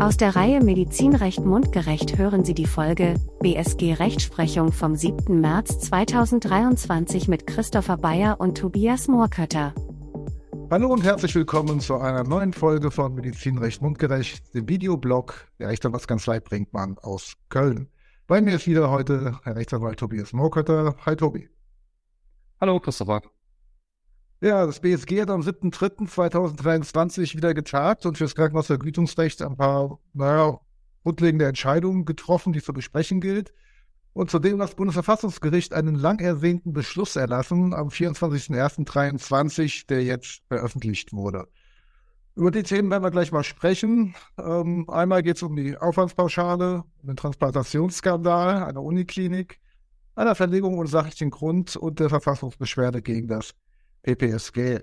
Aus der Reihe Medizinrecht mundgerecht hören Sie die Folge BSG Rechtsprechung vom 7. März 2023 mit Christopher Bayer und Tobias Moorkötter. Hallo und herzlich willkommen zu einer neuen Folge von Medizinrecht mundgerecht, dem Videoblog der Rechtsanwaltskanzlei Brinkmann aus Köln. Bei mir ist wieder heute Herr Rechtsanwalt Tobias Moorkötter. Hi Tobi. Hallo Christopher. Ja, das BSG hat am 7.3.2023 wieder getagt und für das Krankenhausvergütungsrecht ein paar, naja, grundlegende Entscheidungen getroffen, die zu besprechen gilt. Und zudem hat das Bundesverfassungsgericht einen lang ersehnten Beschluss erlassen am 24.01.2023, der jetzt veröffentlicht wurde. Über die Themen werden wir gleich mal sprechen. Ähm, einmal geht es um die Aufwandspauschale, den Transplantationsskandal einer Uniklinik, einer Verlegung ohne sachlichen Grund und der Verfassungsbeschwerde gegen das PPSG.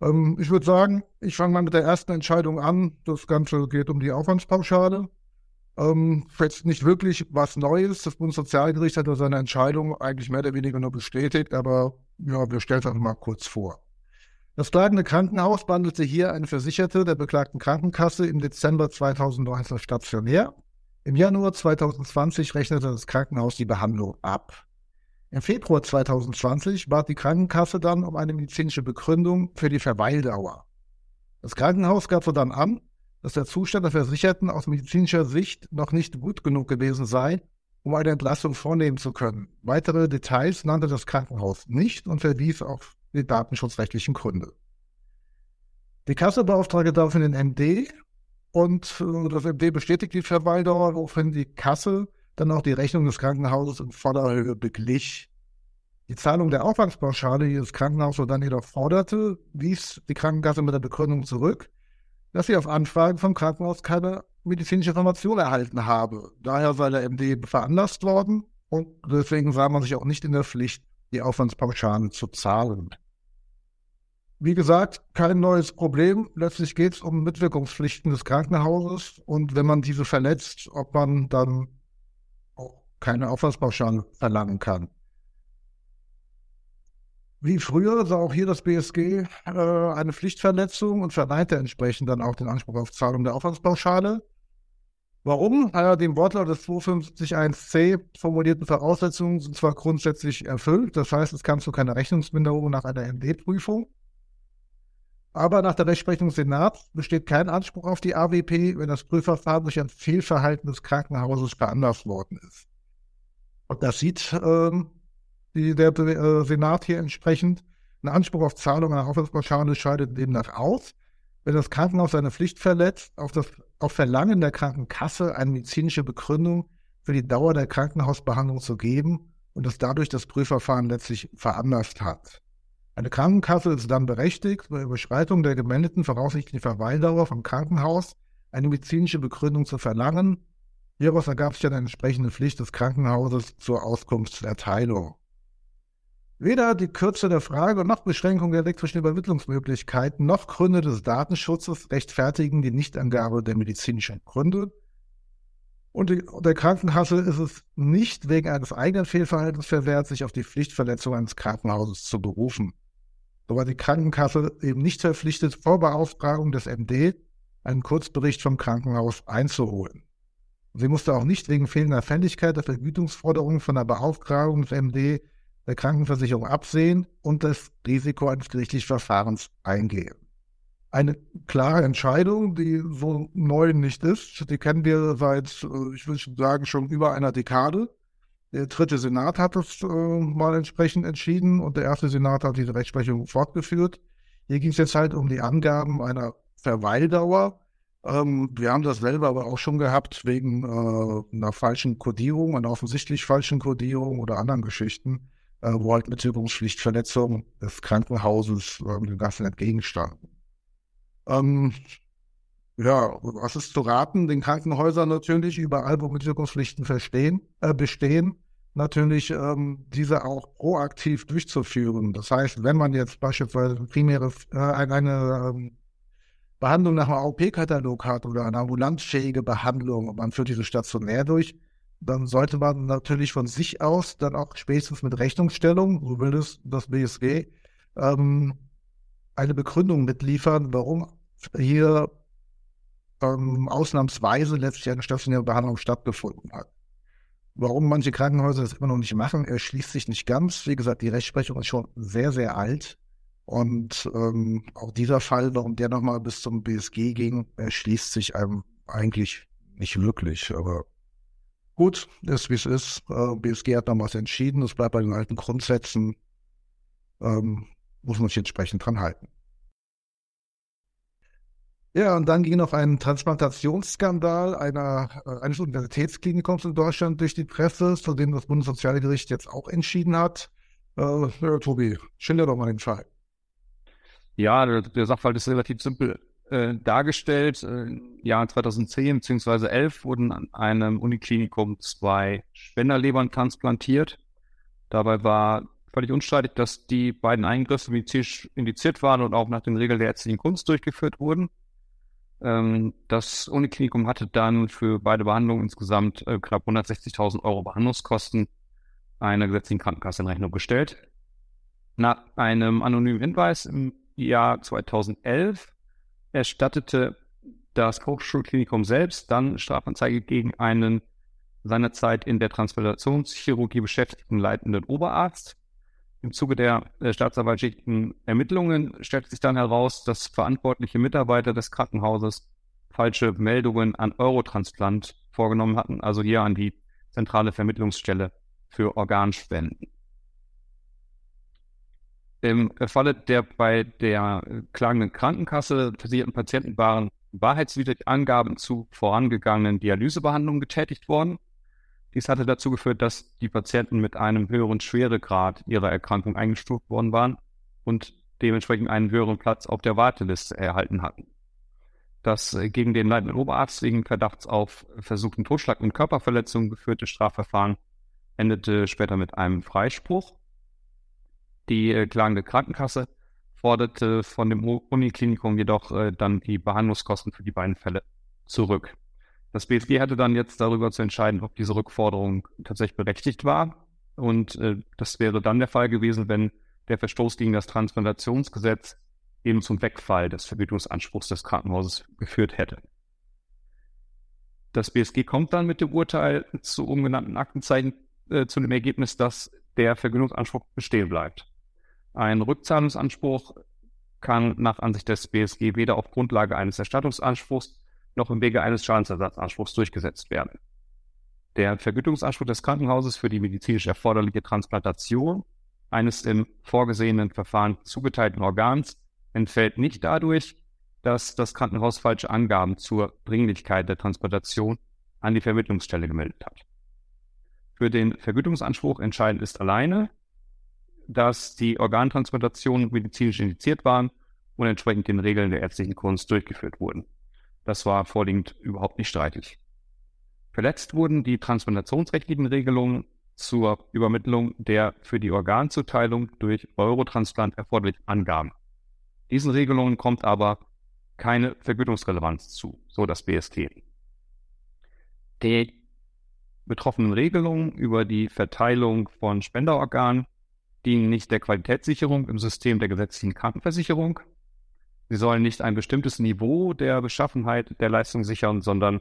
Ähm, ich würde sagen, ich fange mal mit der ersten Entscheidung an. Das Ganze geht um die Aufwandspauschale. Ähm, jetzt nicht wirklich was Neues. Das Bundessozialgericht hat seine Entscheidung eigentlich mehr oder weniger nur bestätigt, aber ja, wir stellen es einfach mal kurz vor. Das klagende Krankenhaus behandelte hier eine Versicherte der beklagten Krankenkasse im Dezember 2019 stationär. Im Januar 2020 rechnete das Krankenhaus die Behandlung ab. Im Februar 2020 bat die Krankenkasse dann um eine medizinische Begründung für die Verweildauer. Das Krankenhaus gab so dann an, dass der Zustand der Versicherten aus medizinischer Sicht noch nicht gut genug gewesen sei, um eine Entlassung vornehmen zu können. Weitere Details nannte das Krankenhaus nicht und verwies auf die datenschutzrechtlichen Gründe. Die Kasse beauftragte daraufhin den MD und äh, das MD bestätigt die Verweildauer, woraufhin die Kasse dann auch die Rechnung des Krankenhauses in voller Höhe beglich. Die Zahlung der Aufwandspauschale, die das Krankenhaus so dann jedoch forderte, wies die Krankenkasse mit der Begründung zurück, dass sie auf Anfragen vom Krankenhaus keine medizinische Information erhalten habe. Daher sei der MD veranlasst worden und deswegen sah man sich auch nicht in der Pflicht, die Aufwandspauschale zu zahlen. Wie gesagt, kein neues Problem. Letztlich geht es um Mitwirkungspflichten des Krankenhauses und wenn man diese verletzt, ob man dann keine Aufwandspauschale verlangen kann. Wie früher sah auch hier das BSG äh, eine Pflichtverletzung und verneinte entsprechend dann auch den Anspruch auf Zahlung der Aufwandspauschale. Warum? Naja, dem Wortlaut des 251c formulierten Voraussetzungen sind zwar grundsätzlich erfüllt, das heißt, es kam zu keiner Rechnungsminderung nach einer MD-Prüfung, aber nach der Rechtsprechung Senats besteht kein Anspruch auf die AWP, wenn das Prüfverfahren durch ein Fehlverhalten des Krankenhauses veranlasst worden ist. Und das sieht ähm, die, der äh, Senat hier entsprechend. Ein Anspruch auf Zahlung einer Aufwandspauschale scheidet demnach aus, wenn das Krankenhaus seine Pflicht verletzt, auf das auf Verlangen der Krankenkasse eine medizinische Begründung für die Dauer der Krankenhausbehandlung zu geben und es dadurch das Prüfverfahren letztlich veranlasst hat. Eine Krankenkasse ist dann berechtigt, bei Überschreitung der gemeldeten voraussichtlichen Verweildauer vom Krankenhaus eine medizinische Begründung zu verlangen Hieraus ergab sich eine entsprechende Pflicht des Krankenhauses zur Auskunftserteilung. Weder die Kürze der Frage noch Beschränkung der elektrischen Übermittlungsmöglichkeiten noch Gründe des Datenschutzes rechtfertigen die Nichtangabe der medizinischen Gründe. Und die, der Krankenkasse ist es nicht wegen eines eigenen Fehlverhaltens verwehrt, sich auf die Pflichtverletzung eines Krankenhauses zu berufen. So war die Krankenkasse eben nicht verpflichtet, vor Beauftragung des MD einen Kurzbericht vom Krankenhaus einzuholen. Sie musste auch nicht wegen fehlender Fälligkeit der Vergütungsforderungen von der Beauftragung des MD der Krankenversicherung absehen und das Risiko eines gerichtlichen Verfahrens eingehen. Eine klare Entscheidung, die so neu nicht ist, die kennen wir seit, äh, ich würde sagen, schon über einer Dekade. Der dritte Senat hat das äh, mal entsprechend entschieden und der erste Senat hat diese Rechtsprechung fortgeführt. Hier ging es jetzt halt um die Angaben einer Verweildauer ähm, wir haben das selber aber auch schon gehabt wegen äh, einer falschen Kodierung, einer offensichtlich falschen Kodierung oder anderen Geschichten, äh, wo halt Mitwirkungspflichtverletzungen des Krankenhauses äh, dem Ganzen entgegenstanden. Ähm, ja, was ist zu raten? Den Krankenhäusern natürlich überall, wo Mitwirkungspflichten verstehen, äh, bestehen, natürlich ähm, diese auch proaktiv durchzuführen. Das heißt, wenn man jetzt beispielsweise primäre äh, eine ähm, Behandlung nach dem AOP-Katalog hat oder eine ambulanzfähige Behandlung und man führt diese stationär durch, dann sollte man natürlich von sich aus dann auch spätestens mit Rechnungsstellung, so will es das BSG, ähm, eine Begründung mitliefern, warum hier ähm, ausnahmsweise letztlich eine stationäre Behandlung stattgefunden hat. Warum manche Krankenhäuser das immer noch nicht machen, erschließt sich nicht ganz. Wie gesagt, die Rechtsprechung ist schon sehr, sehr alt. Und ähm, auch dieser Fall, warum der nochmal bis zum BSG ging, erschließt sich einem eigentlich nicht wirklich. Aber gut, ist wie es ist. Äh, BSG hat noch was entschieden. Es bleibt bei den alten Grundsätzen. Ähm, muss man sich entsprechend dran halten. Ja, und dann ging noch ein Transplantationsskandal einer, äh, eines Universitätsklinikums in Deutschland durch die Presse, zu dem das Bundessozialgericht jetzt auch entschieden hat. Äh, Tobi, schilder doch mal den Fall. Ja, der, Sachverhalt ist relativ simpel äh, dargestellt. Äh, Im Jahr 2010 bzw. 2011 wurden an einem Uniklinikum zwei Spenderlebern transplantiert. Dabei war völlig unstreitig, dass die beiden Eingriffe medizinisch indiziert waren und auch nach den Regeln der ärztlichen Kunst durchgeführt wurden. Ähm, das Uniklinikum hatte dann für beide Behandlungen insgesamt äh, knapp 160.000 Euro Behandlungskosten einer gesetzlichen Krankenkasse in Rechnung gestellt. Nach einem anonymen Hinweis im Jahr 2011 erstattete das Hochschulklinikum selbst dann Strafanzeige gegen einen seinerzeit in der Transplantationschirurgie beschäftigten leitenden Oberarzt. Im Zuge der äh, staatsanwaltlichen Ermittlungen stellt sich dann heraus, dass verantwortliche Mitarbeiter des Krankenhauses falsche Meldungen an Eurotransplant vorgenommen hatten, also hier an die zentrale Vermittlungsstelle für Organspenden. Im Falle der bei der klagenden Krankenkasse versicherten Patienten waren wahrheitswidrig Angaben zu vorangegangenen Dialysebehandlungen getätigt worden. Dies hatte dazu geführt, dass die Patienten mit einem höheren Schweregrad ihrer Erkrankung eingestuft worden waren und dementsprechend einen höheren Platz auf der Warteliste erhalten hatten. Das äh, gegen den leitenden Oberarzt wegen Verdachts auf versuchten Totschlag und Körperverletzung geführte Strafverfahren endete später mit einem Freispruch. Die äh, klagende Krankenkasse forderte von dem Uniklinikum jedoch äh, dann die Behandlungskosten für die beiden Fälle zurück. Das BSG hatte dann jetzt darüber zu entscheiden, ob diese Rückforderung tatsächlich berechtigt war. Und äh, das wäre dann der Fall gewesen, wenn der Verstoß gegen das Transplantationsgesetz eben zum Wegfall des Vergütungsanspruchs des Krankenhauses geführt hätte. Das BSG kommt dann mit dem Urteil zu umgenannten Aktenzeichen äh, zu dem Ergebnis, dass der Vergütungsanspruch bestehen bleibt. Ein Rückzahlungsanspruch kann nach Ansicht des BSG weder auf Grundlage eines Erstattungsanspruchs noch im Wege eines Schadensersatzanspruchs durchgesetzt werden. Der Vergütungsanspruch des Krankenhauses für die medizinisch erforderliche Transplantation eines im vorgesehenen Verfahren zugeteilten Organs entfällt nicht dadurch, dass das Krankenhaus falsche Angaben zur Dringlichkeit der Transplantation an die Vermittlungsstelle gemeldet hat. Für den Vergütungsanspruch entscheidend ist alleine, dass die Organtransplantationen medizinisch indiziert waren und entsprechend den Regeln der ärztlichen Kunst durchgeführt wurden. Das war vorliegend überhaupt nicht streitig. Verletzt wurden die transplantationsrechtlichen Regelungen zur Übermittlung der für die Organzuteilung durch Eurotransplant erforderlichen Angaben. Diesen Regelungen kommt aber keine Vergütungsrelevanz zu, so das BST. Die betroffenen Regelungen über die Verteilung von Spenderorganen dienen nicht der Qualitätssicherung im System der gesetzlichen Krankenversicherung, Sie sollen nicht ein bestimmtes Niveau der Beschaffenheit der Leistung sichern, sondern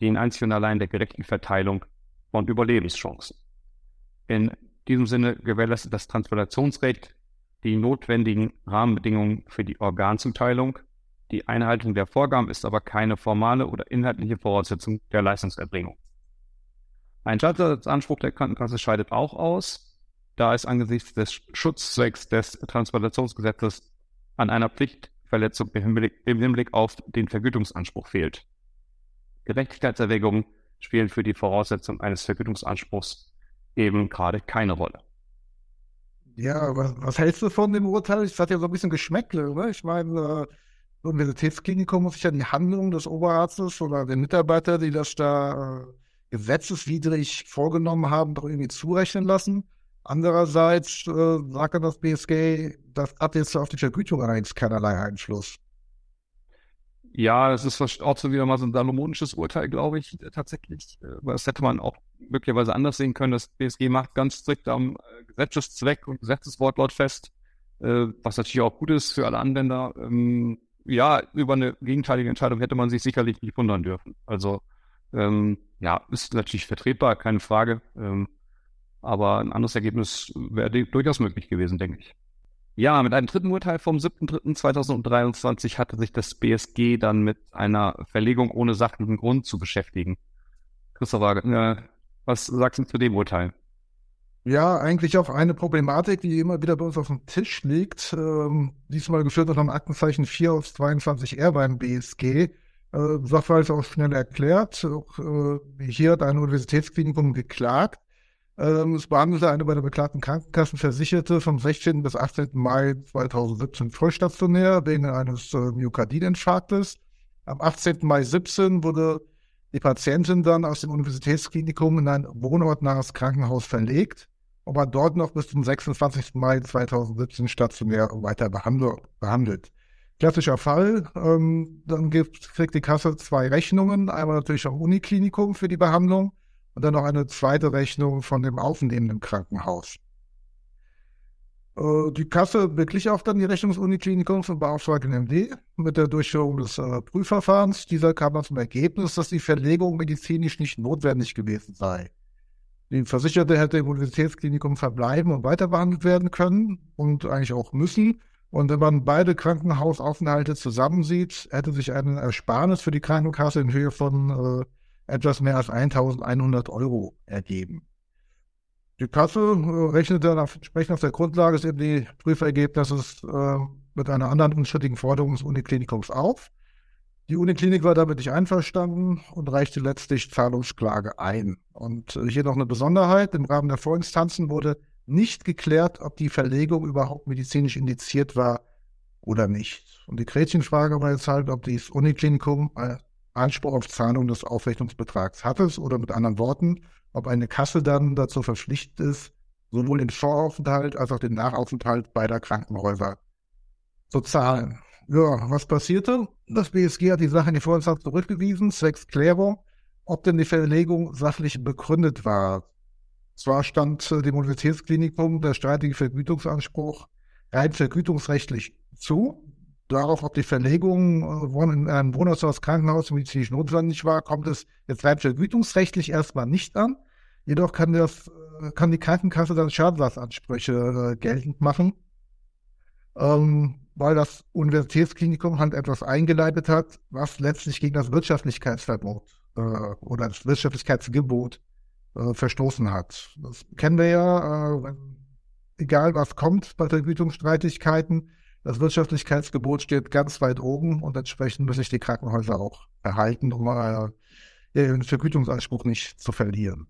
den einzig und allein der gerechten Verteilung von Überlebenschancen. In diesem Sinne gewährleistet das Transplantationsrecht die notwendigen Rahmenbedingungen für die Organzuteilung. Die Einhaltung der Vorgaben ist aber keine formale oder inhaltliche Voraussetzung der Leistungserbringung. Ein Schadensersatzanspruch der Krankenkasse scheidet auch aus, da es angesichts des Schutzzwecks des Transplantationsgesetzes an einer Pflicht Verletzung im Hinblick, im Hinblick auf den Vergütungsanspruch fehlt. Gerechtigkeitserwägungen spielen für die Voraussetzung eines Vergütungsanspruchs eben gerade keine Rolle. Ja, was, was hältst du von dem Urteil? Es hat ja so ein bisschen Geschmäckle, oder? Ich meine, äh, Universitätsklinikum muss sich ja die Handlung des Oberarztes oder der Mitarbeiter, die das da äh, gesetzeswidrig vorgenommen haben, doch irgendwie zurechnen lassen. Andererseits äh, sagt dann das BSG, das hat jetzt auf die Vergütung eigentlich keinerlei Einfluss. Ja, das ist auch so wieder mal so ein salomonisches Urteil, glaube ich, tatsächlich. Äh, das hätte man auch möglicherweise anders sehen können. Das BSG macht ganz strikt am äh, Gesetzeszweck und Gesetzeswortlaut fest, äh, was natürlich auch gut ist für alle Anwender. Ähm, ja, über eine gegenteilige Entscheidung hätte man sich sicherlich nicht wundern dürfen. Also ähm, ja, ist natürlich vertretbar, keine Frage. Aber ein anderes Ergebnis wäre durchaus möglich gewesen, denke ich. Ja, mit einem dritten Urteil vom 7.3.2023 hatte sich das BSG dann mit einer Verlegung ohne sachlichen Grund zu beschäftigen. Christopher, äh, was sagst du zu dem Urteil? Ja, eigentlich auch eine Problematik, die immer wieder bei uns auf dem Tisch liegt. Ähm, diesmal geführt unter dem Aktenzeichen 4 aus 22R beim BSG. Äh, Sachverhalt auch schnell erklärt. Auch, äh, hier hat ein Universitätsklinikum geklagt es behandelte eine bei der beklagten Krankenkassenversicherte vom 16. bis 18. Mai 2017 vollstationär wegen eines äh, Myokardinfarktes. Am 18. Mai 17 wurde die Patientin dann aus dem Universitätsklinikum in ein wohnortnahes Krankenhaus verlegt und war dort noch bis zum 26. Mai 2017 stationär weiter behandelt. Klassischer Fall, ähm, dann gibt, kriegt die Kasse zwei Rechnungen, einmal natürlich am Uniklinikum für die Behandlung und dann noch eine zweite Rechnung von dem aufnehmenden Krankenhaus. Äh, die Kasse beglich auch dann die Rechnung des Uniklinikums und beauftragte den MD mit der Durchführung des äh, Prüfverfahrens. Dieser kam dann zum Ergebnis, dass die Verlegung medizinisch nicht notwendig gewesen sei. Die Versicherte hätte im Universitätsklinikum verbleiben und weiter behandelt werden können und eigentlich auch müssen. Und wenn man beide Krankenhausaufenthalte zusammensieht, hätte sich eine Ersparnis für die Krankenkasse in Höhe von äh, etwas mehr als 1100 Euro ergeben. Die Kasse äh, rechnete dann entsprechend auf der Grundlage des die Prüfergebnisses äh, mit einer anderen unstrittigen Forderung des Uniklinikums auf. Die Uniklinik war damit nicht einverstanden und reichte letztlich Zahlungsklage ein. Und äh, hier noch eine Besonderheit. Im Rahmen der Vorinstanzen wurde nicht geklärt, ob die Verlegung überhaupt medizinisch indiziert war oder nicht. Und die Gretchenfrage war jetzt halt, ob das Uniklinikum äh, Anspruch auf Zahlung des Aufrechnungsbetrags hat es oder mit anderen Worten, ob eine Kasse dann dazu verpflichtet ist, sowohl den Voraufenthalt als auch den Nachaufenthalt beider Krankenhäuser zu zahlen. Ja, was passierte? Das BSG hat die Sache in die Vorinstanz zurückgewiesen, zwecks Klärung, ob denn die Verlegung sachlich begründet war. Zwar stand dem Universitätsklinikum der streitige Vergütungsanspruch rein vergütungsrechtlich zu, darauf, ob die Verlegung äh, in einem Wohnhaus Krankenhaus medizinisch notwendig war, kommt es jetzt rein vergütungsrechtlich erstmal nicht an. Jedoch kann, das, äh, kann die Krankenkasse dann Schadensersatzansprüche äh, geltend machen, ähm, weil das Universitätsklinikum halt etwas eingeleitet hat, was letztlich gegen das Wirtschaftlichkeitsverbot äh, oder das Wirtschaftlichkeitsgebot äh, verstoßen hat. Das kennen wir ja, äh, wenn, egal was kommt bei Vergütungsstreitigkeiten, das Wirtschaftlichkeitsgebot steht ganz weit oben und entsprechend müssen sich die Krankenhäuser auch erhalten, um äh, ihren Vergütungsanspruch nicht zu verlieren.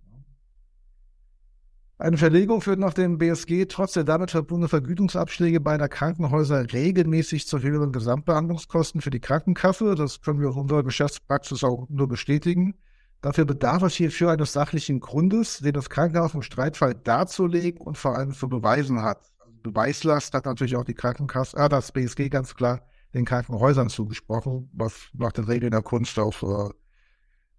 Eine Verlegung führt nach dem BSG trotz der damit verbundenen Vergütungsabschläge beider Krankenhäuser regelmäßig zu höheren Gesamtbehandlungskosten für die Krankenkasse. Das können wir aus unserer Geschäftspraxis auch nur bestätigen. Dafür bedarf es hierfür eines sachlichen Grundes, den das Krankenhaus im Streitfall darzulegen und vor allem zu beweisen hat. Beweislast hat natürlich auch die Krankenkasse, ah, das BSG ganz klar den Krankenhäusern zugesprochen, was nach den Regeln der Kunst auch äh,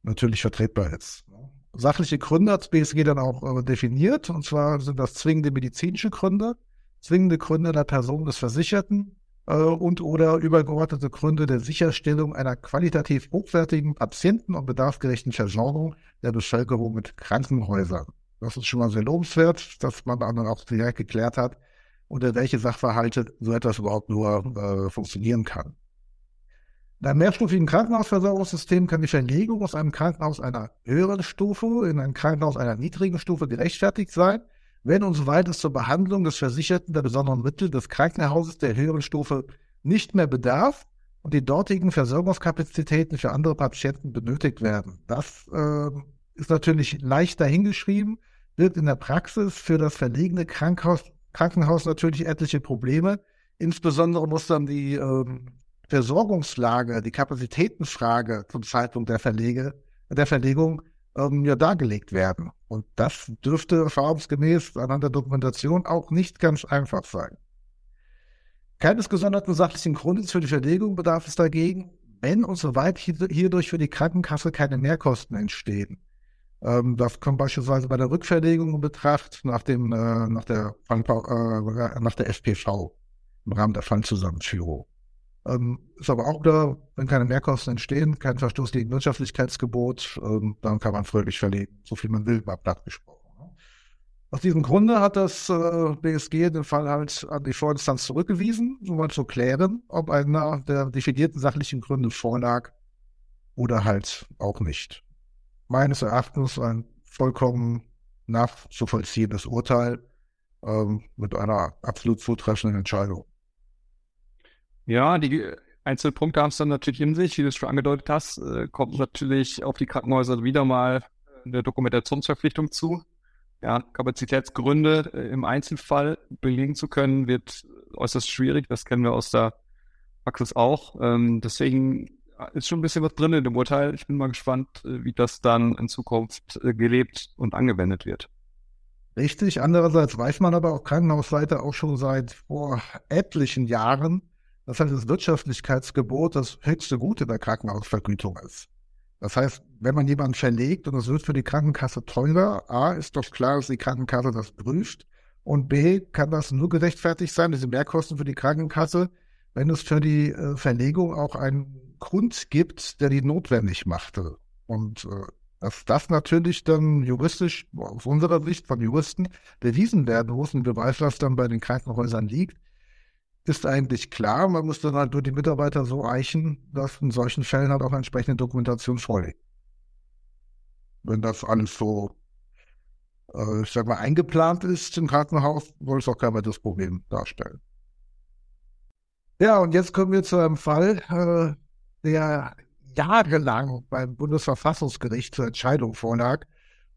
natürlich vertretbar ist. Sachliche Gründe hat das BSG dann auch äh, definiert, und zwar sind das zwingende medizinische Gründe, zwingende Gründe der Person des Versicherten äh, und oder übergeordnete Gründe der Sicherstellung einer qualitativ hochwertigen Patienten- und bedarfsgerechten Versorgung der Bevölkerung mit Krankenhäusern. Das ist schon mal sehr lobenswert, dass man dann auch direkt geklärt hat, unter welche Sachverhalte so etwas überhaupt nur äh, funktionieren kann. In einem mehrstufigen Krankenhausversorgungssystem kann die Verlegung aus einem Krankenhaus einer höheren Stufe in ein Krankenhaus einer niedrigen Stufe gerechtfertigt sein, wenn und soweit es zur Behandlung des Versicherten der besonderen Mittel des Krankenhauses der höheren Stufe nicht mehr bedarf und die dortigen Versorgungskapazitäten für andere Patienten benötigt werden. Das äh, ist natürlich leicht dahingeschrieben, wird in der Praxis für das verlegene Krankenhaus Krankenhaus natürlich etliche Probleme. Insbesondere muss dann die ähm, Versorgungslage, die Kapazitätenfrage zum Zeitpunkt der, Verlege, der Verlegung ähm, ja dargelegt werden. Und das dürfte erfahrungsgemäß anhand der Dokumentation auch nicht ganz einfach sein. Keines gesonderten sachlichen Grundes für die Verlegung bedarf es dagegen, wenn und soweit hierdurch für die Krankenkasse keine Mehrkosten entstehen. Ähm, das kommt beispielsweise bei der Rückverlegung in Betracht nach dem, äh, nach der, äh, nach der FPV im Rahmen der Fallzusammenführung. Ähm, ist aber auch da, wenn keine Mehrkosten entstehen, kein Verstoß gegen Wirtschaftlichkeitsgebot, ähm, dann kann man fröhlich verlegen, so viel man will, mal platt gesprochen. Ne? Aus diesem Grunde hat das äh, BSG den Fall halt an die Vorinstanz zurückgewiesen, um mal zu klären, ob einer der definierten sachlichen Gründe vorlag oder halt auch nicht. Meines Erachtens ein vollkommen nachzuvollziehendes Urteil ähm, mit einer absolut zutreffenden Entscheidung. Ja, die Einzelpunkte haben es dann natürlich in sich, wie du es schon angedeutet hast, äh, kommt natürlich auf die Krankenhäuser wieder mal eine Dokumentationsverpflichtung zu. Ja, Kapazitätsgründe äh, im Einzelfall belegen zu können, wird äußerst schwierig. Das kennen wir aus der Praxis auch. Ähm, deswegen ist schon ein bisschen was drin in dem Urteil. Ich bin mal gespannt, äh, wie das dann in Zukunft äh, gelebt und angewendet wird. Richtig. Andererseits weiß man aber auch Krankenhausseite auch schon seit vor etlichen Jahren, das heißt, das Wirtschaftlichkeitsgebot das höchste Gut in der Krankenhausvergütung ist. Das heißt, wenn man jemanden verlegt und es wird für die Krankenkasse teurer, A, ist doch klar, dass die Krankenkasse das prüft und B, kann das nur gerechtfertigt sein, diese Mehrkosten für die Krankenkasse, wenn es für die äh, Verlegung auch einen Grund gibt, der die notwendig machte. Und äh, dass das natürlich dann juristisch, aus unserer Sicht von Juristen, bewiesen werden muss und Beweislast dann bei den Krankenhäusern liegt, ist eigentlich klar. Man muss dann halt nur die Mitarbeiter so eichen, dass in solchen Fällen halt auch entsprechende Dokumentation vorliegt. Wenn das alles so, äh, ich sag mal, eingeplant ist im Krankenhaus, soll es auch kein weiteres Problem darstellen. Ja, und jetzt kommen wir zu einem Fall, äh, der jahrelang beim Bundesverfassungsgericht zur Entscheidung vorlag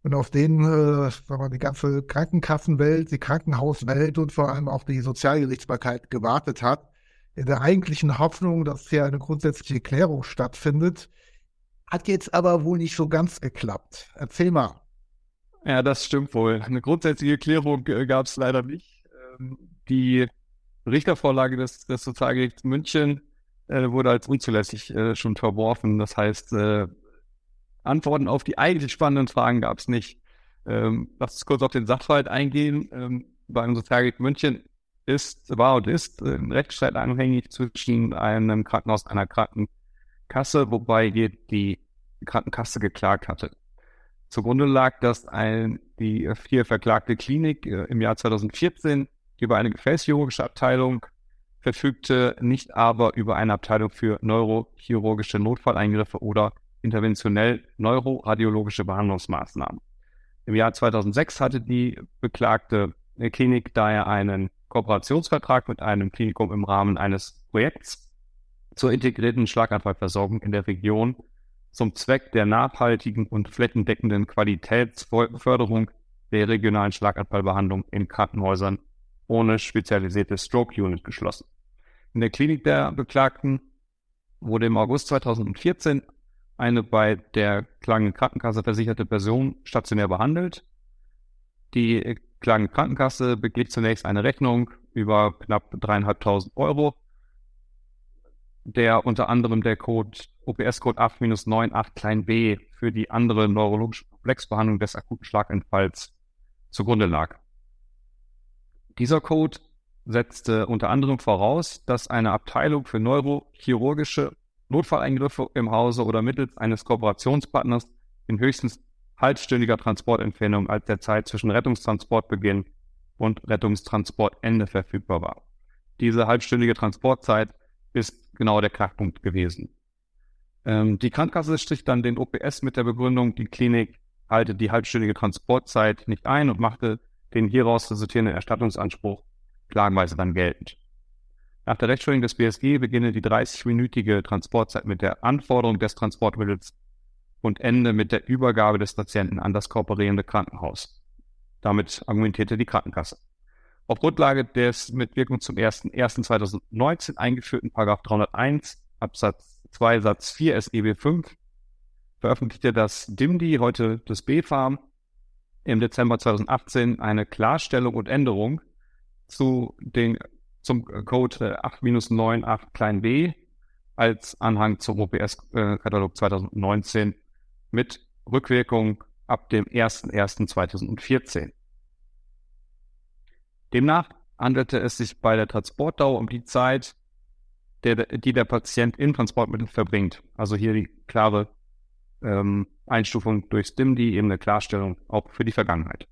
und auf den äh, die ganze Krankenkassenwelt, die Krankenhauswelt und vor allem auch die Sozialgerichtsbarkeit gewartet hat, in der eigentlichen Hoffnung, dass hier eine grundsätzliche Klärung stattfindet. Hat jetzt aber wohl nicht so ganz geklappt. Erzähl mal. Ja, das stimmt wohl. Eine grundsätzliche Klärung äh, gab es leider nicht. Ähm, die Richtervorlage des, des Sozialgerichts München äh, wurde als unzulässig äh, schon verworfen. Das heißt, äh, Antworten auf die eigentlich spannenden Fragen gab es nicht. Ähm, lass uns kurz auf den Sachverhalt eingehen. Ähm, beim Sozialgericht München ist, war und ist äh, ein Rechtsstreit anhängig zwischen einem Krankenhaus und einer Krankenkasse, wobei hier die Krankenkasse geklagt hatte. Zugrunde lag, dass ein, die vier verklagte Klinik äh, im Jahr 2014 über eine gefäßchirurgische Abteilung verfügte, nicht aber über eine Abteilung für neurochirurgische Notfalleingriffe oder interventionell neuroradiologische Behandlungsmaßnahmen. Im Jahr 2006 hatte die beklagte Klinik daher einen Kooperationsvertrag mit einem Klinikum im Rahmen eines Projekts zur integrierten Schlaganfallversorgung in der Region zum Zweck der nachhaltigen und flächendeckenden Qualitätsförderung der regionalen Schlaganfallbehandlung in Krankenhäusern ohne spezialisierte Stroke Unit geschlossen. In der Klinik der Beklagten wurde im August 2014 eine bei der klagenden Krankenkasse versicherte Person stationär behandelt. Die klagende Krankenkasse beglich zunächst eine Rechnung über knapp dreieinhalbtausend Euro, der unter anderem der Code OPS-Code 8-98 klein b für die andere neurologische Komplexbehandlung des akuten Schlaganfalls zugrunde lag. Dieser Code setzte unter anderem voraus, dass eine Abteilung für neurochirurgische Notfalleingriffe im Hause oder mittels eines Kooperationspartners in höchstens halbstündiger Transportentfernung als der Zeit zwischen Rettungstransportbeginn und Rettungstransportende verfügbar war. Diese halbstündige Transportzeit ist genau der Knackpunkt gewesen. Ähm, die Krankenkasse strich dann den OPS mit der Begründung, die Klinik halte die halbstündige Transportzeit nicht ein und machte den hieraus resultierenden Erstattungsanspruch klagenweise dann geltend. Nach der Rechtsprechung des BSG beginne die 30-minütige Transportzeit mit der Anforderung des Transportmittels und ende mit der Übergabe des Patienten an das kooperierende Krankenhaus. Damit argumentierte die Krankenkasse. Auf Grundlage des mit Wirkung zum 01.01.2019 eingeführten Paragraph 301 Absatz 2 Satz 4 SGB 5 veröffentlichte das DIMDI, heute das BfArM, im Dezember 2018 eine Klarstellung und Änderung zu den zum Code 8-98 klein b als Anhang zum OPS-Katalog 2019 mit Rückwirkung ab dem 01.01.2014. Demnach handelte es sich bei der Transportdauer um die Zeit, der, die der Patient im Transportmittel verbringt. Also hier die klare ähm, Einstufung durch STIMD, eben eine Klarstellung auch für die Vergangenheit.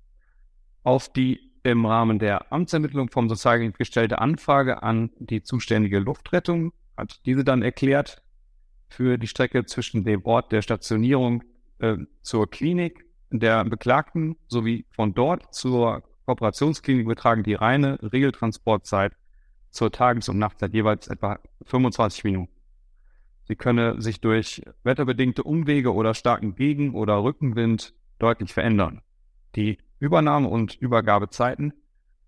Auf die im Rahmen der Amtsermittlung vom Sozialgericht gestellte Anfrage an die zuständige Luftrettung hat diese dann erklärt, für die Strecke zwischen dem Ort der Stationierung äh, zur Klinik der Beklagten sowie von dort zur Kooperationsklinik betragen die reine Regeltransportzeit zur Tages- und Nachtzeit jeweils etwa 25 Minuten. Sie könne sich durch wetterbedingte Umwege oder starken Gegen- oder Rückenwind deutlich verändern. Die Übernahme- und Übergabezeiten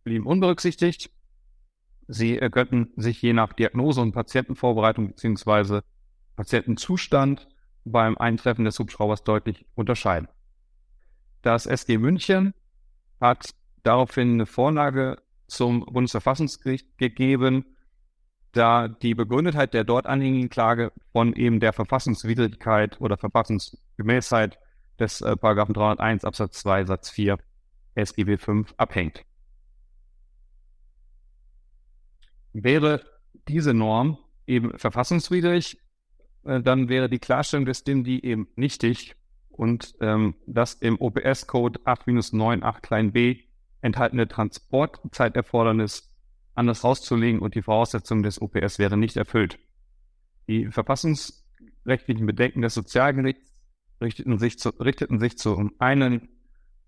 blieben unberücksichtigt. Sie könnten sich je nach Diagnose und Patientenvorbereitung bzw. Patientenzustand beim Eintreffen des Hubschraubers deutlich unterscheiden. Das SG München hat daraufhin eine Vorlage zum Bundesverfassungsgericht gegeben, da die Begründetheit der dort anhängigen Klage von eben der Verfassungswidrigkeit oder Verfassungsgemäßheit des äh, 301 Absatz 2 Satz 4 SGB 5 abhängt. Wäre diese Norm eben verfassungswidrig, äh, dann wäre die Klarstellung des DIMDI eben nichtig und ähm, das im OPS-Code 8-98 klein b enthaltene Transportzeiterfordernis anders rauszulegen und die Voraussetzungen des OPS wären nicht erfüllt. Die verfassungsrechtlichen Bedenken des Sozialgerichts richteten sich, zu, richteten sich zum einen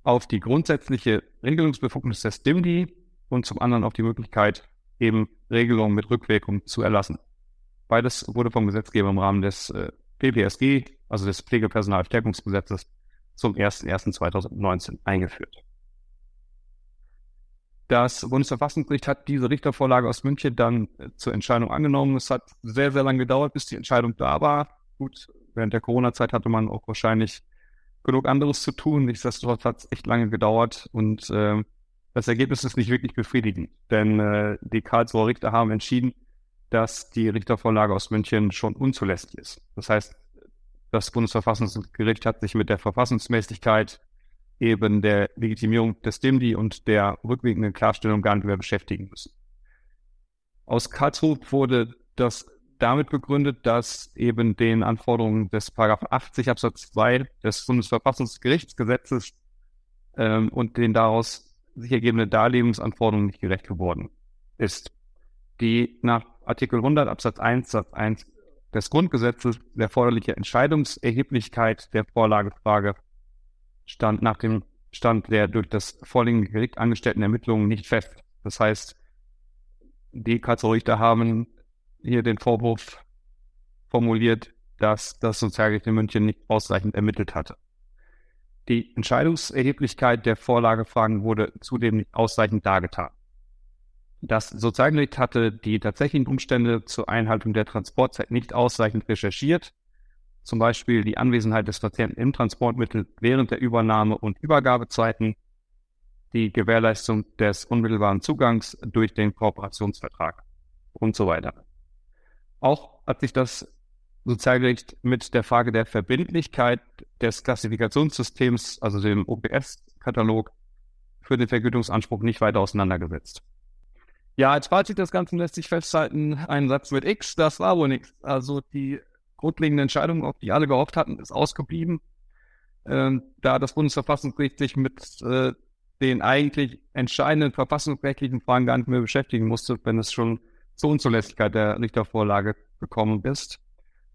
auf die grundsätzliche Regelungsbefugnis des DIMDI und zum anderen auf die Möglichkeit, eben Regelungen mit Rückwirkung zu erlassen. Beides wurde vom Gesetzgeber im Rahmen des äh, PPSG, also des Pflegepersonalstärkungsgesetzes, zum 01.01.2019 eingeführt. Das Bundesverfassungsgericht hat diese Richtervorlage aus München dann äh, zur Entscheidung angenommen. Es hat sehr, sehr lange gedauert, bis die Entscheidung da war. Gut, während der Corona-Zeit hatte man auch wahrscheinlich genug anderes zu tun. Nichtsdestotrotz hat es echt lange gedauert und äh, das Ergebnis ist nicht wirklich befriedigend, denn äh, die Karlsruher Richter haben entschieden, dass die Richtervorlage aus München schon unzulässig ist. Das heißt, das Bundesverfassungsgericht hat sich mit der Verfassungsmäßigkeit eben der Legitimierung des DIMDI und der rückwirkenden Klarstellung gar nicht mehr beschäftigen müssen. Aus Karlsruhe wurde das damit begründet, dass eben den Anforderungen des Paragraph 80 Absatz 2 des Bundesverfassungsgerichtsgesetzes ähm, und den daraus sich ergebenden Darlebensanforderungen nicht gerecht geworden ist. Die nach Artikel 100 Absatz 1 Satz 1 des Grundgesetzes der erforderliche Entscheidungserheblichkeit der Vorlagefrage stand nach dem Stand der durch das vorliegende Gericht angestellten Ermittlungen nicht fest. Das heißt, die Karlsruher Richter haben hier den Vorwurf formuliert, dass das Sozialgericht in München nicht ausreichend ermittelt hatte. Die Entscheidungserheblichkeit der Vorlagefragen wurde zudem nicht ausreichend dargetan. Das Sozialgericht hatte die tatsächlichen Umstände zur Einhaltung der Transportzeit nicht ausreichend recherchiert, zum Beispiel die Anwesenheit des Patienten im Transportmittel während der Übernahme und Übergabezeiten, die Gewährleistung des unmittelbaren Zugangs durch den Kooperationsvertrag und so weiter. Auch hat sich das Sozialgericht mit der Frage der Verbindlichkeit des Klassifikationssystems, also dem OPS-Katalog, für den Vergütungsanspruch nicht weiter auseinandergesetzt. Ja, als Fazit des Ganzen lässt sich festhalten, ein Satz mit X, das war wohl nichts. Also die grundlegende Entscheidung, auf die alle gehofft hatten, ist ausgeblieben, ähm, da das Bundesverfassungsgericht sich mit äh, den eigentlich entscheidenden verfassungsrechtlichen Fragen gar nicht mehr beschäftigen musste, wenn es schon zur Unzulässigkeit der Richtervorlage gekommen ist.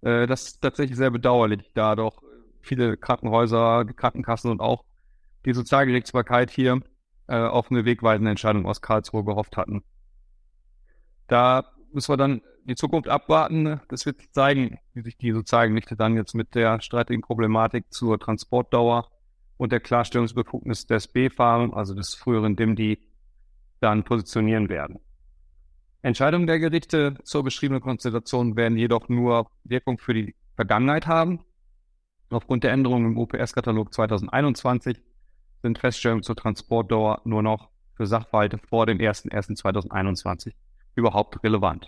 Äh, das ist tatsächlich sehr bedauerlich, da doch viele Krankenhäuser, Krankenkassen und auch die Sozialgerichtsbarkeit hier äh, auf eine wegweisende Entscheidung aus Karlsruhe gehofft hatten. Da müssen wir dann die Zukunft abwarten. Das wird zeigen, wie sich die Sozialgerichte dann jetzt mit der streitigen Problematik zur Transportdauer und der Klarstellungsbefugnis des B-Fahren, also des früheren DIMDI, dann positionieren werden. Entscheidungen der Gerichte zur beschriebenen Konstellation werden jedoch nur Wirkung für die Vergangenheit haben. Aufgrund der Änderungen im OPS-Katalog 2021 sind Feststellungen zur Transportdauer nur noch für Sachverhalte vor dem 01.01.2021 überhaupt relevant.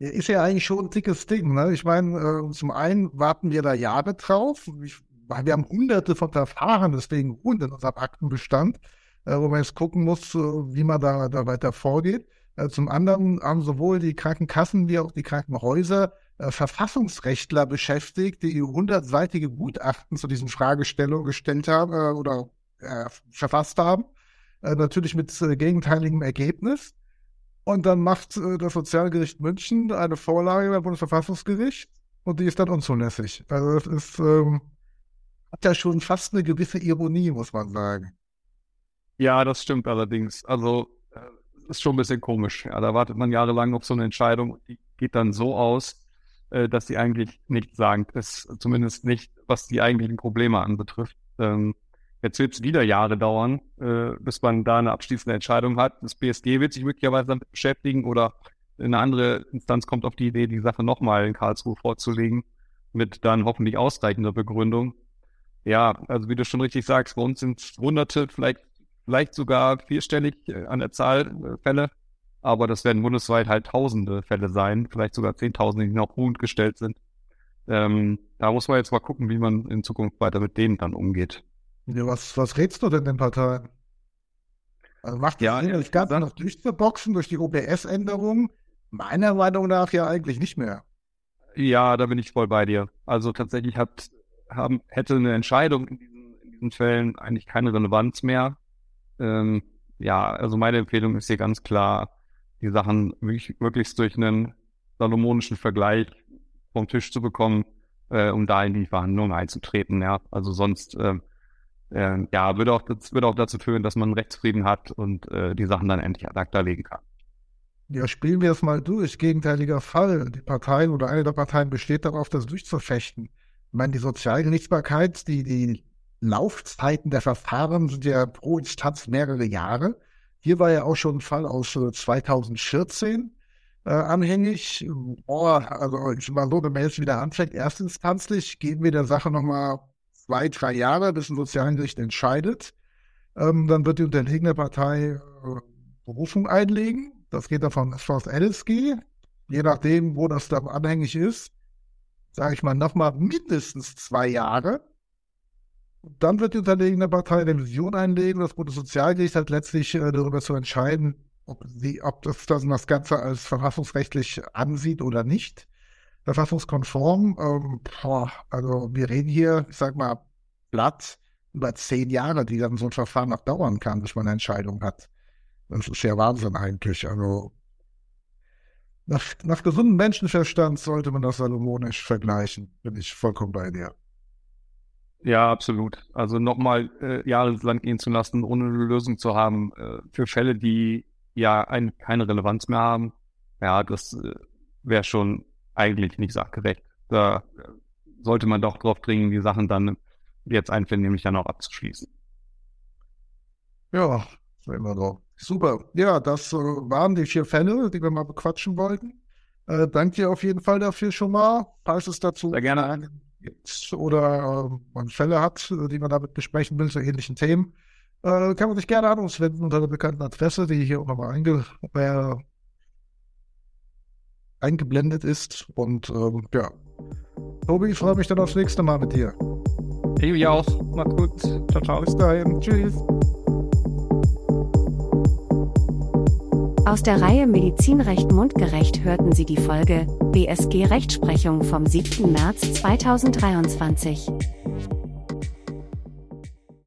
Ist ja eigentlich schon ein dickes Ding. Ne? Ich meine, äh, zum einen warten wir da Jahre drauf. Ich, wir haben hunderte von Verfahren, deswegen ruhen in unserem Aktenbestand, äh, wo man jetzt gucken muss, äh, wie man da, da weiter vorgeht. Zum anderen haben sowohl die Krankenkassen wie auch die Krankenhäuser Verfassungsrechtler beschäftigt, die hundertseitige Gutachten zu diesen Fragestellungen gestellt haben oder verfasst haben. Natürlich mit gegenteiligem Ergebnis. Und dann macht das Sozialgericht München eine Vorlage beim Bundesverfassungsgericht und die ist dann unzulässig. Also das ist ähm, hat ja schon fast eine gewisse Ironie, muss man sagen. Ja, das stimmt allerdings. Also ist schon ein bisschen komisch. Ja, da wartet man jahrelang auf so eine Entscheidung. Die geht dann so aus, äh, dass sie eigentlich nicht sagt ist, zumindest nicht, was die eigentlichen Probleme anbetrifft. Ähm, jetzt wird es wieder Jahre dauern, äh, bis man da eine abschließende Entscheidung hat. Das BSG wird sich möglicherweise damit beschäftigen oder eine andere Instanz kommt auf die Idee, die Sache nochmal in Karlsruhe vorzulegen, mit dann hoffentlich ausreichender Begründung. Ja, also wie du schon richtig sagst, bei uns sind Hunderte, vielleicht vielleicht sogar vierstellig äh, an der Zahl äh, Fälle. Aber das werden bundesweit halt tausende Fälle sein, vielleicht sogar zehntausende, die noch ruhend gestellt sind. Ähm, da muss man jetzt mal gucken, wie man in Zukunft weiter mit denen dann umgeht. Ja, was, was rätst du denn den Parteien? Also macht ja, Sinn, das Ganze noch durchzuboxen durch die OBS-Änderung? Meiner Meinung nach ja eigentlich nicht mehr. Ja, da bin ich voll bei dir. Also tatsächlich hat, haben, hätte eine Entscheidung in diesen, in diesen Fällen eigentlich keine Relevanz mehr. Ähm, ja, also meine Empfehlung ist hier ganz klar, die Sachen möglichst durch einen salomonischen Vergleich vom Tisch zu bekommen, äh, um da in die Verhandlungen einzutreten. Ja, also sonst äh, äh, ja würde auch das würde auch dazu führen, dass man Rechtsfrieden hat und äh, die Sachen dann endlich ad acta legen kann. Ja, spielen wir es mal durch. Gegenteiliger Fall. Die Parteien oder eine der Parteien besteht darauf, das durchzufechten. Ich meine, die Sozialgerichtsbarkeit, die, die Laufzeiten der Verfahren sind ja pro Instanz mehrere Jahre. Hier war ja auch schon ein Fall aus 2014 äh, anhängig. Oh, also ich mal so, wenn man jetzt wieder anfängt, erstinstanzlich, geben wir der Sache nochmal zwei, drei Jahre, bis ein Sozialgericht entscheidet. Ähm, dann wird die unterlegene Partei äh, Berufung einlegen. Das geht dann von Forst LSG. Je nachdem, wo das dann anhängig ist, sage ich mal, nochmal mindestens zwei Jahre. Dann wird die unterlegene Partei eine Vision einlegen. Das Bundessozialgericht hat letztlich äh, darüber zu entscheiden, ob, sie, ob das, das, das Ganze als verfassungsrechtlich ansieht oder nicht. Verfassungskonform, ähm, boah, also wir reden hier, ich sag mal, platt über zehn Jahre, die dann so ein Verfahren noch dauern kann, bis man eine Entscheidung hat. Das ist ja Wahnsinn eigentlich. Also nach, nach gesundem Menschenverstand sollte man das salomonisch vergleichen, bin ich vollkommen bei dir. Ja, absolut. Also nochmal äh, Jahre ins Land gehen zu lassen, ohne eine Lösung zu haben, äh, für Fälle, die ja ein, keine Relevanz mehr haben, ja, das äh, wäre schon eigentlich nicht sachgerecht. Da sollte man doch drauf dringen, die Sachen dann jetzt einvernehmlich dann auch abzuschließen. Ja, immer so. Super. Ja, das äh, waren die vier Fälle, die wir mal bequatschen wollten. Äh, danke dir auf jeden Fall dafür schon mal. Falls es dazu Sehr gerne gibt oder äh, man Fälle hat, die man damit besprechen will zu ähnlichen Themen, äh, kann man sich gerne an uns wenden unter der bekannten Adresse, die hier auch nochmal einge äh, eingeblendet ist. Und ähm, ja, Tobi, ich freue mich dann aufs nächste Mal mit dir. Ich auch. Mach's gut. Ciao, ciao. Bis dahin. Tschüss. Aus der Reihe Medizinrecht mundgerecht hörten Sie die Folge BSG Rechtsprechung vom 7. März 2023.